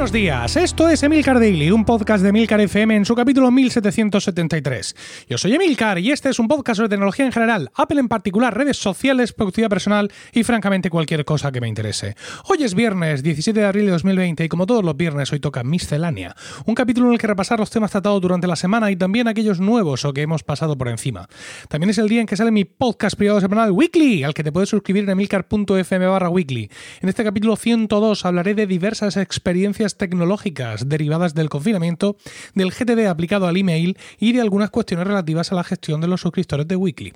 Buenos días, esto es Emilcar Daily, un podcast de Emilcar FM en su capítulo 1773. Yo soy Emilcar y este es un podcast sobre tecnología en general, Apple en particular, redes sociales, productividad personal y francamente cualquier cosa que me interese. Hoy es viernes 17 de abril de 2020 y como todos los viernes hoy toca Miscelánea, un capítulo en el que repasar los temas tratados durante la semana y también aquellos nuevos o que hemos pasado por encima. También es el día en que sale mi podcast privado semanal Weekly, al que te puedes suscribir en emilcar.fm barra weekly. En este capítulo 102 hablaré de diversas experiencias tecnológicas derivadas del confinamiento, del GTD aplicado al email y de algunas cuestiones relativas a la gestión de los suscriptores de Weekly.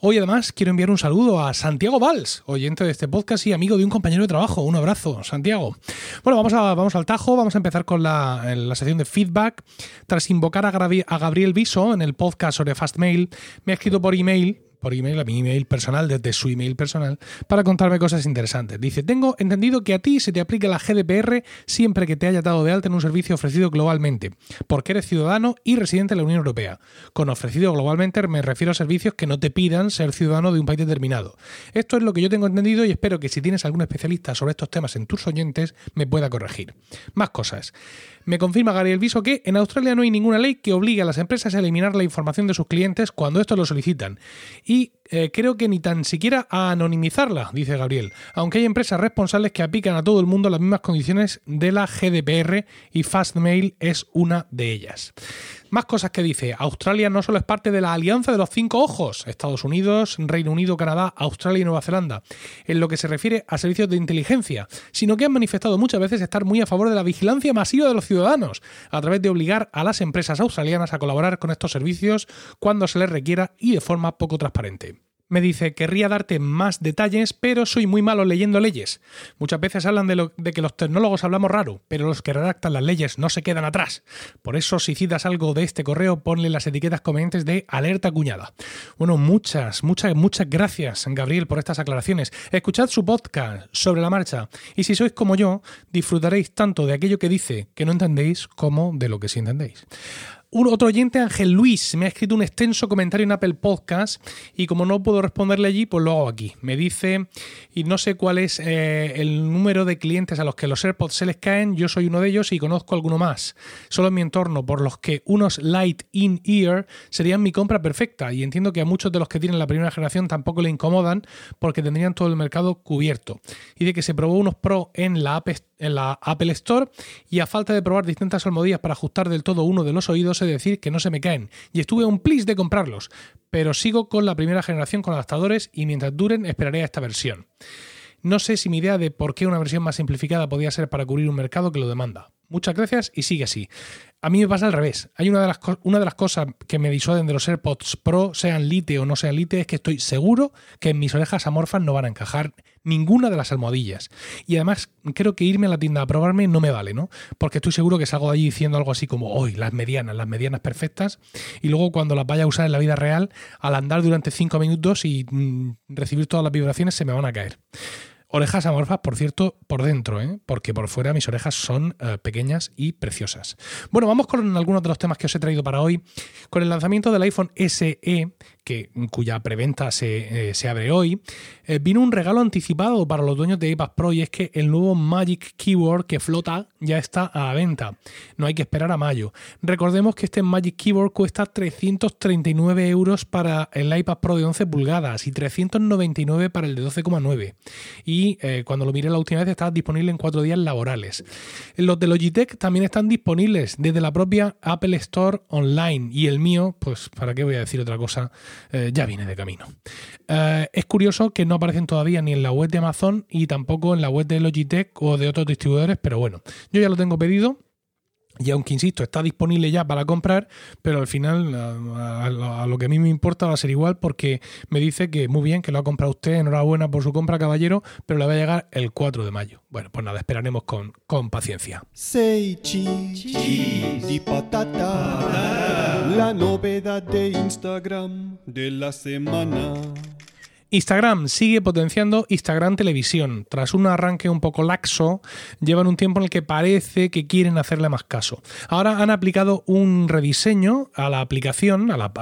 Hoy además quiero enviar un saludo a Santiago Valls, oyente de este podcast y amigo de un compañero de trabajo. Un abrazo, Santiago. Bueno, vamos, a, vamos al tajo, vamos a empezar con la, la sección de feedback. Tras invocar a, a Gabriel Viso en el podcast sobre Fastmail, me ha escrito por email por email a mi email personal, desde su email personal, para contarme cosas interesantes. Dice, tengo entendido que a ti se te aplica la GDPR siempre que te haya dado de alta en un servicio ofrecido globalmente, porque eres ciudadano y residente de la Unión Europea. Con ofrecido globalmente me refiero a servicios que no te pidan ser ciudadano de un país determinado. Esto es lo que yo tengo entendido y espero que si tienes algún especialista sobre estos temas en tus oyentes, me pueda corregir. Más cosas. Me confirma Gabriel Viso que en Australia no hay ninguna ley que obligue a las empresas a eliminar la información de sus clientes cuando estos lo solicitan. Y he eh, creo que ni tan siquiera a anonimizarla, dice Gabriel, aunque hay empresas responsables que aplican a todo el mundo las mismas condiciones de la GDPR y Fastmail es una de ellas. Más cosas que dice, Australia no solo es parte de la Alianza de los Cinco Ojos, Estados Unidos, Reino Unido, Canadá, Australia y Nueva Zelanda, en lo que se refiere a servicios de inteligencia, sino que han manifestado muchas veces estar muy a favor de la vigilancia masiva de los ciudadanos, a través de obligar a las empresas australianas a colaborar con estos servicios cuando se les requiera y de forma poco transparente. Me dice, querría darte más detalles, pero soy muy malo leyendo leyes. Muchas veces hablan de, de, que los tecnólogos hablamos raro, pero los que redactan las leyes no se quedan atrás. Por eso, si citas algo de este correo, ponle las etiquetas convenientes de alerta cuñada. Bueno, muchas, muchas, muchas gracias, Gabriel, por estas aclaraciones. Escuchad su podcast sobre la marcha, y si sois como yo, disfrutaréis tanto de aquello que dice que no entendéis como de lo que sí entendéis. Un otro oyente, Ángel Luis, me ha escrito un extenso comentario en Apple Podcast y como no puedo responderle allí, pues lo hago aquí. Me dice, y no sé cuál es eh, el número de clientes a los que los AirPods se les caen, yo soy uno de ellos y conozco alguno más. Solo en mi entorno, por los que unos Light In-Ear serían mi compra perfecta y entiendo que a muchos de los que tienen la primera generación tampoco le incomodan porque tendrían todo el mercado cubierto. Y de que se probó unos Pro en la en la Apple Store y a falta de probar distintas almohadillas para ajustar del todo uno de los oídos, de decir que no se me caen. Y estuve un plis de comprarlos, pero sigo con la primera generación con adaptadores y mientras duren esperaré a esta versión. No sé si mi idea de por qué una versión más simplificada podía ser para cubrir un mercado que lo demanda. Muchas gracias y sigue así. A mí me pasa al revés. Hay una de las, una de las cosas que me disuaden de los AirPods Pro, sean lite o no sean lite, es que estoy seguro que en mis orejas amorfas no van a encajar ninguna de las almohadillas. Y además creo que irme a la tienda a probarme no me vale, ¿no? Porque estoy seguro que salgo de allí diciendo algo así como, hoy las medianas, las medianas perfectas, y luego cuando las vaya a usar en la vida real, al andar durante cinco minutos y mm, recibir todas las vibraciones, se me van a caer. Orejas amorfas, por cierto, por dentro, ¿eh? porque por fuera mis orejas son eh, pequeñas y preciosas. Bueno, vamos con algunos de los temas que os he traído para hoy. Con el lanzamiento del iPhone SE, que, cuya preventa se, eh, abre hoy, vino un regalo anticipado para los dueños de iPad Pro y es que el nuevo Magic Keyboard que flota ya está a la venta. No hay que esperar a mayo. Recordemos que este Magic Keyboard cuesta 339 euros para el iPad Pro de 11 pulgadas y 399 para el de 12,9. Y y eh, cuando lo miré la última vez estaba disponible en cuatro días laborales. Los de Logitech también están disponibles desde la propia Apple Store Online y el mío, pues para qué voy a decir otra cosa, eh, ya viene de camino. Eh, es curioso que no aparecen todavía ni en la web de Amazon y tampoco en la web de Logitech o de otros distribuidores, pero bueno, yo ya lo tengo pedido y aunque, insisto, está disponible ya para comprar, pero al final a, lo que a mí me importa va a ser igual porque me dice que muy bien, que lo ha comprado usted, enhorabuena por su compra, caballero, pero le va a llegar el 4 de mayo. Bueno, pues nada, esperaremos con, con paciencia. patata, la novedad de Instagram de la semana. Instagram sigue potenciando Instagram Televisión. Tras un arranque un poco laxo, llevan un tiempo en el que parece que quieren hacerle más caso. Ahora han aplicado un rediseño a la aplicación, a la,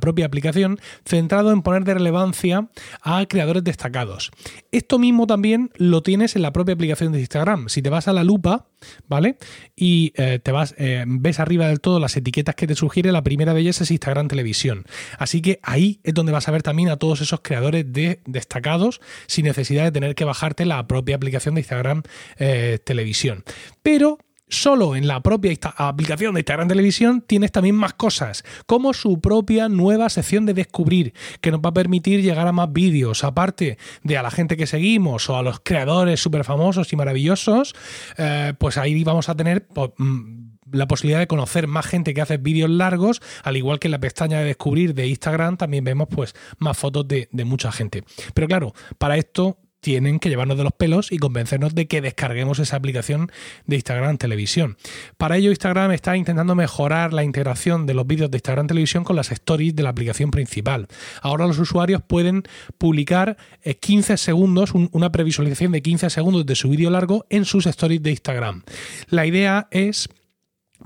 propia aplicación, centrado en poner de relevancia a creadores destacados. Esto mismo también lo tienes en la propia aplicación de Instagram. Si te vas a la lupa, ¿vale? Y eh, te vas, eh, ves arriba del todo las etiquetas que te sugiere, la primera de ellas es Instagram Televisión. Así que ahí es donde vas a ver también a todos esos creadores de destacados sin necesidad de tener que bajarte la propia aplicación de Instagram eh, Televisión. Pero solo en la propia aplicación de Instagram Televisión tienes también más cosas, como su propia nueva sección de descubrir, que nos va a permitir llegar a más vídeos, aparte de a la gente que seguimos o a los creadores súper famosos y maravillosos, eh, pues ahí vamos a tener... Pues, mm, la posibilidad de conocer más gente que hace vídeos largos, al igual que en la pestaña de descubrir de Instagram también vemos pues más fotos de, mucha gente. Pero claro, para esto tienen que llevarnos de los pelos y convencernos de que descarguemos esa aplicación de Instagram Televisión. Para ello, Instagram está intentando mejorar la integración de los vídeos de Instagram Televisión con las stories de la aplicación principal. Ahora los usuarios pueden publicar 15 eh, segundos, una previsualización de 15 segundos de su vídeo largo en sus stories de Instagram. La idea es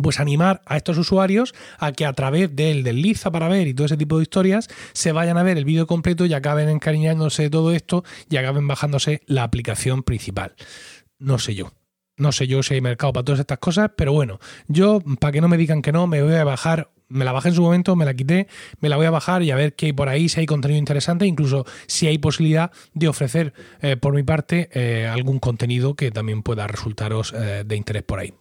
pues animar a estos usuarios a que a través del desliza para ver y todo ese tipo de historias se vayan a ver el vídeo completo y acaben encariñándose de todo esto y acaben bajándose la aplicación principal. No sé yo. No sé yo si hay mercado para todas estas cosas, pero bueno, yo, para que no me digan que no, me voy a bajar me la bajé en su momento, me la quité, me la voy a bajar y a ver qué hay por ahí, si hay contenido interesante, incluso si hay posibilidad de ofrecer eh, por mi parte eh, algún contenido que también pueda resultaros eh, de interés por ahí.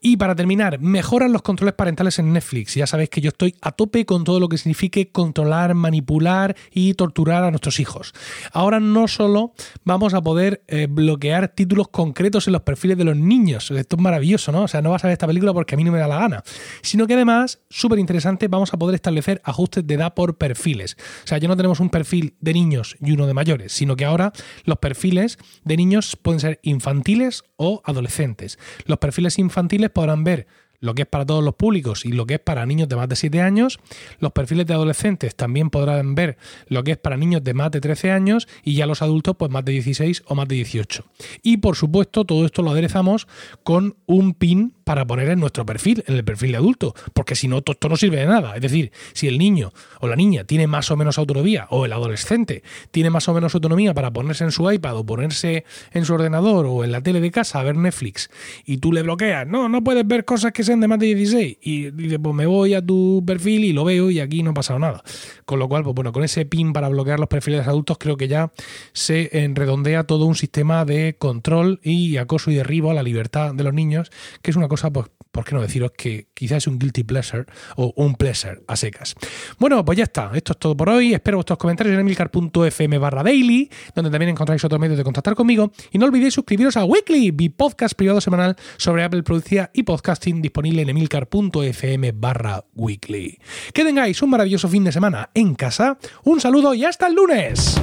Y para terminar, mejoran los controles parentales en Netflix. Ya sabéis que yo estoy a tope con todo lo que signifique controlar, manipular y torturar a nuestros hijos. Ahora no solo vamos a poder bloquear títulos concretos en los perfiles de los niños, esto es maravilloso, ¿no? O sea, no vas a ver esta película porque a mí no me da la gana, sino que además, súper interesante, vamos a poder establecer ajustes de edad por perfiles. O sea, ya no tenemos un perfil de niños y uno de mayores, sino que ahora los perfiles de niños pueden ser infantiles o adolescentes. Los perfiles infantiles podrán ver lo que es para todos los públicos y lo que es para niños de más de 7 años. Los perfiles de adolescentes también podrán ver lo que es para niños de más de 13 años y ya los adultos pues más de 16 o más de 18. Y por supuesto todo esto lo aderezamos con un pin para poner en nuestro perfil, en el perfil de adulto, porque si no, esto no sirve de nada. Es decir, si el niño o la niña tiene más o menos autonomía, o el adolescente tiene más o menos autonomía para ponerse en su iPad o ponerse en su ordenador o en la tele de casa a ver Netflix, y tú le bloqueas, no, no puedes ver cosas que sean de más de 16, y dice, pues me voy a tu perfil y lo veo y aquí no ha pasado nada. Con lo cual, pues bueno, con ese pin para bloquear los perfiles de adultos, creo que ya se redondea todo un sistema de control y acoso y derribo a la libertad de los niños, que es una cosa pues, ¿por qué no deciros que quizás es un guilty pleasure o un pleasure a secas? Bueno, pues ya está. Esto es todo por hoy. Espero vuestros comentarios en emilcar.fm barra daily, donde también encontráis otros medios de contactar conmigo. Y no olvidéis suscribiros a Weekly, mi podcast privado semanal sobre Apple Producción y podcasting disponible en emilcar.fm barra weekly. Que tengáis un maravilloso fin de semana en casa. Un saludo y hasta el lunes.